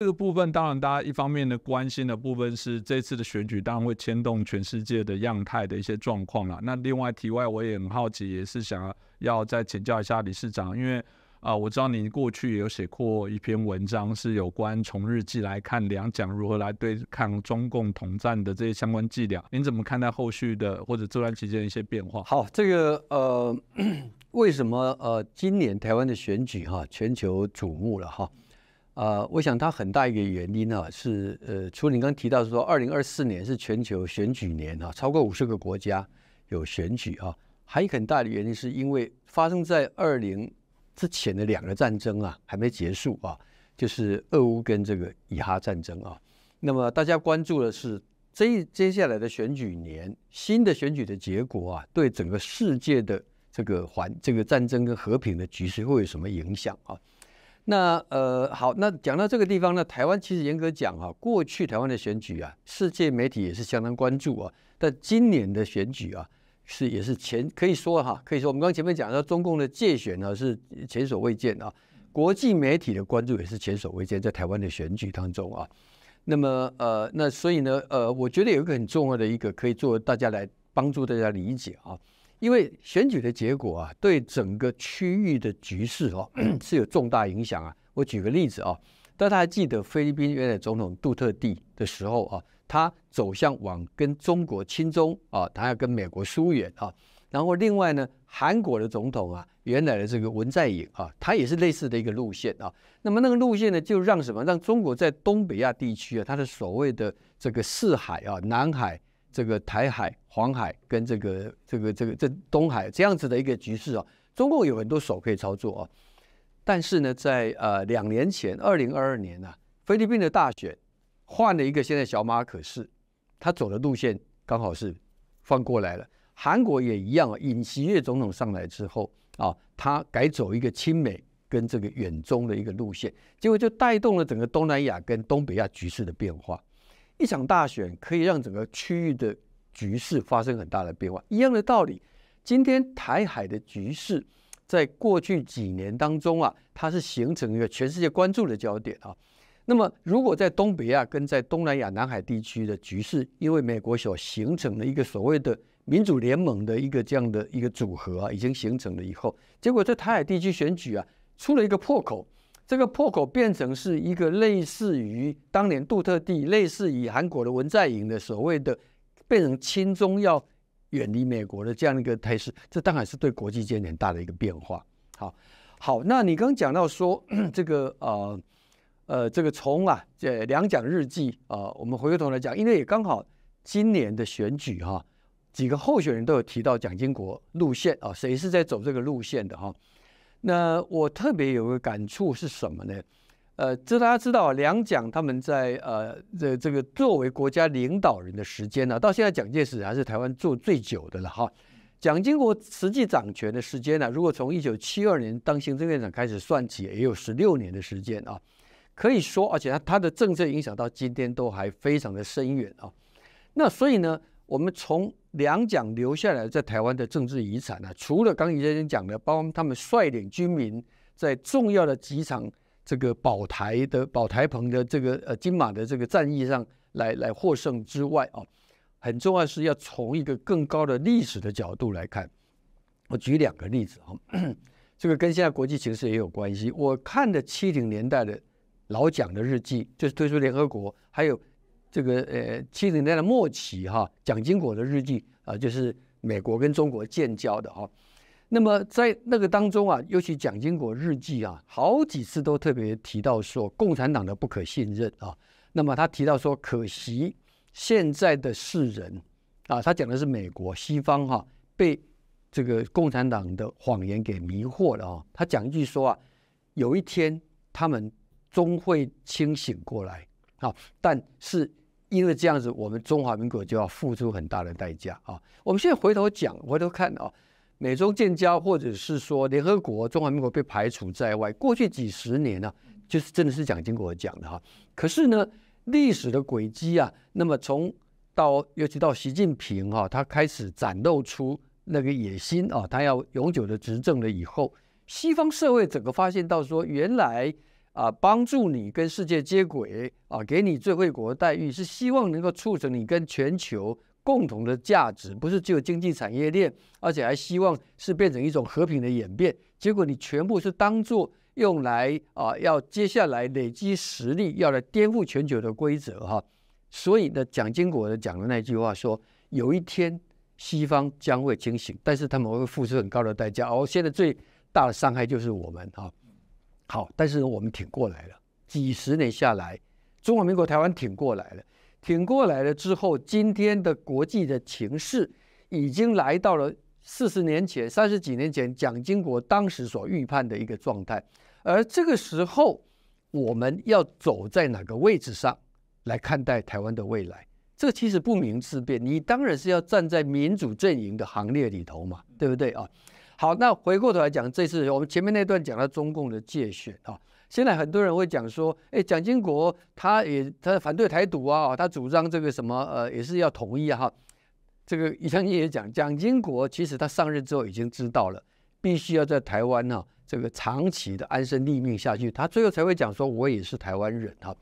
这个部分当然，大家一方面的关心的部分是这次的选举，当然会牵动全世界的样态的一些状况了。那另外题外，我也很好奇，也是想要再请教一下理事长，因为啊，我知道您过去也有写过一篇文章，是有关从日记来看两蒋如何来对抗中共统战的这些相关伎俩。您怎么看待后续的或者这段期间一些变化？好，这个呃，为什么呃今年台湾的选举哈全球瞩目了哈？啊我想它很大一个原因啊，是呃，除了你刚刚提到说，二零二四年是全球选举年啊，超过五十个国家有选举啊，还有很大的原因是因为发生在二零之前的两个战争啊还没结束啊，就是俄乌跟这个以哈战争啊。那么大家关注的是这接下来的选举年，新的选举的结果啊，对整个世界的这个环这个战争跟和平的局势会有什么影响啊？那呃好，那讲到这个地方呢，台湾其实严格讲哈，过去台湾的选举啊，世界媒体也是相当关注啊。但今年的选举啊，是也是前可以说哈，可以说我们刚前面讲到中共的界选呢是前所未见啊，国际媒体的关注也是前所未见，在台湾的选举当中啊。那么呃，那所以呢呃，我觉得有一个很重要的一个可以做大家来帮助大家理解啊。因为选举的结果啊，对整个区域的局势哦 是有重大影响啊。我举个例子啊，大家还记得菲律宾原来总统杜特地的时候啊，他走向往跟中国亲中啊，他要跟美国疏远啊。然后另外呢，韩国的总统啊，原来的这个文在寅啊，他也是类似的一个路线啊。那么那个路线呢，就让什么？让中国在东北亚地区啊，它的所谓的这个四海啊，南海。这个台海、黄海跟这个、这个、这个、这东海这样子的一个局势啊，中共有很多手可以操作啊。但是呢，在呃两年前，二零二二年呢，菲律宾的大选换了一个现在小马可是，他走的路线刚好是放过来了。韩国也一样啊，尹锡悦总统上来之后啊，他改走一个亲美跟这个远中的一个路线，结果就带动了整个东南亚跟东北亚局势的变化。一场大选可以让整个区域的局势发生很大的变化。一样的道理，今天台海的局势，在过去几年当中啊，它是形成一个全世界关注的焦点啊。那么，如果在东北亚跟在东南亚、南海地区的局势，因为美国所形成的一个所谓的民主联盟的一个这样的一个组合啊，已经形成了以后，结果在台海地区选举啊，出了一个破口。这个破口变成是一个类似于当年杜特地，类似于韩国的文在寅的所谓的变成亲中要远离美国的这样一个态势，这当然是对国际间很大的一个变化。好，好，那你刚讲到说这个呃呃，这个从啊这两蒋日记啊，我们回过头来讲，因为也刚好今年的选举哈，几个候选人都有提到蒋经国路线啊，谁是在走这个路线的哈？那我特别有个感触是什么呢？呃，这大家知道，两蒋他们在呃这这个作为国家领导人的时间呢，到现在蒋介石还是台湾做最久的了哈。蒋经国实际掌权的时间呢，如果从一九七二年当行政院长开始算起，也有十六年的时间啊。可以说，而且他他的政策影响到今天都还非常的深远啊。那所以呢？我们从两蒋留下来在台湾的政治遗产呢，除了刚才先生讲的，包括他们率领军民在重要的几场这个保台的保台棚的这个呃金马的这个战役上来来获胜之外啊，很重要是要从一个更高的历史的角度来看。我举两个例子啊，这个跟现在国际形势也有关系。我看的七零年代的老蒋的日记，就是退出联合国，还有。这个呃七十年代的末期哈，蒋经国的日记啊，就是美国跟中国建交的哈。那么在那个当中啊，尤其蒋经国日记啊，好几次都特别提到说共产党的不可信任啊。那么他提到说，可惜现在的世人啊，他讲的是美国西方哈，被这个共产党的谎言给迷惑了啊。他讲一句说啊，有一天他们终会清醒过来啊，但是。因为这样子，我们中华民国就要付出很大的代价啊！我们现在回头讲，回头看啊，美中建交，或者是说联合国，中华民国被排除在外，过去几十年呢，就是真的是蒋经国讲的哈。可是呢，历史的轨迹啊，那么从到尤其到习近平哈，他开始展露出那个野心啊，他要永久的执政了以后，西方社会整个发现到说，原来。啊帮助你跟世界接轨啊，给你最惠国待遇，是希望能够促成你跟全球共同的价值，不是只有经济产业链，而且还希望是变成一种和平的演变。结果你全部是当做用来啊，要接下来累积实力，要来颠覆全球的规则哈。所以呢，蒋经国的讲的那句话说，有一天西方将会清醒，但是他们会付出很高的代价。哦，现在最大的伤害就是我们哈。好，但是我们挺过来了，几十年下来，中华民国台湾挺过来了，挺过来了之后，今天的国际的情势已经来到了四十年前、三十几年前蒋经国当时所预判的一个状态。而这个时候，我们要走在哪个位置上来看待台湾的未来？这其实不明自辩。你当然是要站在民主阵营的行列里头嘛，对不对啊？好，那回过头来讲，这次我们前面那段讲到中共的界选啊，现在很多人会讲说，哎，蒋经国他也他反对台独啊，他主张这个什么呃，也是要统一啊哈。这个以前也讲，蒋经国其实他上任之后已经知道了，必须要在台湾呢这个长期的安身立命下去，他最后才会讲说，我也是台湾人哈。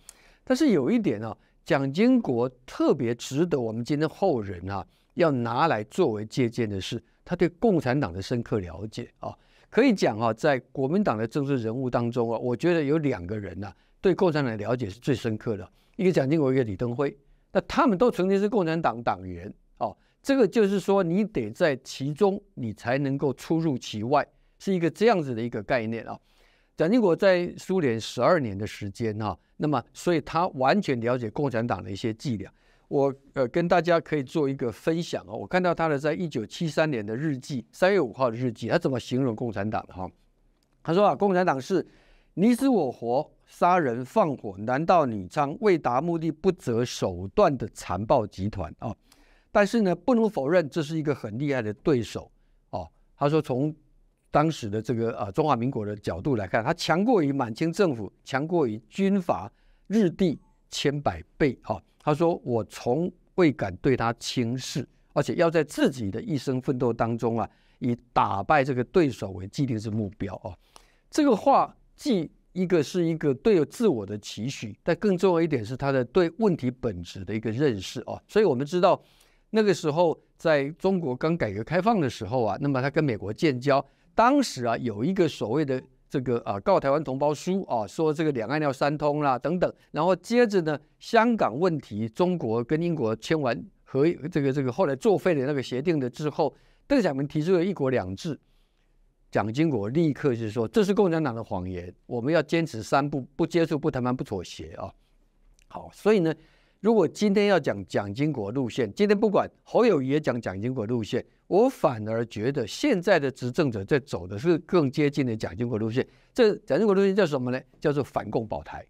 但是有一点啊，蒋经国特别值得我们今天后人啊要拿来作为借鉴的是。他对共产党的深刻了解啊，可以讲啊，在国民党的政治人物当中啊，我觉得有两个人呐，对共产党了解是最深刻的，一个蒋经国，一个李登辉。那他们都曾经是共产党党员哦，这个就是说，你得在其中，你才能够出入其外，是一个这样子的一个概念啊。蒋经国在苏联十二年的时间哈，那么所以他完全了解共产党的一些伎俩。我呃跟大家可以做一个分享哦，我看到他的在一九七三年的日记，三月五号的日记，他怎么形容共产党的哈？他说啊，共产党是你死我活、杀人放火、男盗女娼、为达目的不择手段的残暴集团啊！但是呢，不能否认这是一个很厉害的对手哦。他说，从当时的这个啊中华民国的角度来看，他强过于满清政府，强过于军阀日帝千百倍啊！他说：“我从未敢对他轻视，而且要在自己的一生奋斗当中啊，以打败这个对手为既定之目标啊。”这个话既一个是一个对自我的期许，但更重要一点是他的对问题本质的一个认识啊。所以我们知道，那个时候在中国刚改革开放的时候啊，那么他跟美国建交，当时啊有一个所谓的。这个啊，告台湾同胞书啊，说这个两岸要三通啦，等等。然后接着呢，香港问题，中国跟英国签完和这个这个后来作废的那个协定的之后，邓小平提出了一国两制，蒋经国立刻就说这是共产党的谎言，我们要坚持三不：不接触、不谈判、不妥协啊。好，所以呢。如果今天要讲蒋经国路线，今天不管侯友谊也讲蒋经国路线，我反而觉得现在的执政者在走的是更接近的蒋经国路线。这蒋经国路线叫什么呢？叫做反共保台，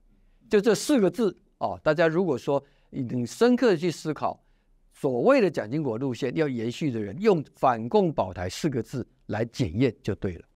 就这四个字哦。大家如果说你深刻的去思考，所谓的蒋经国路线要延续的人，用反共保台四个字来检验就对了。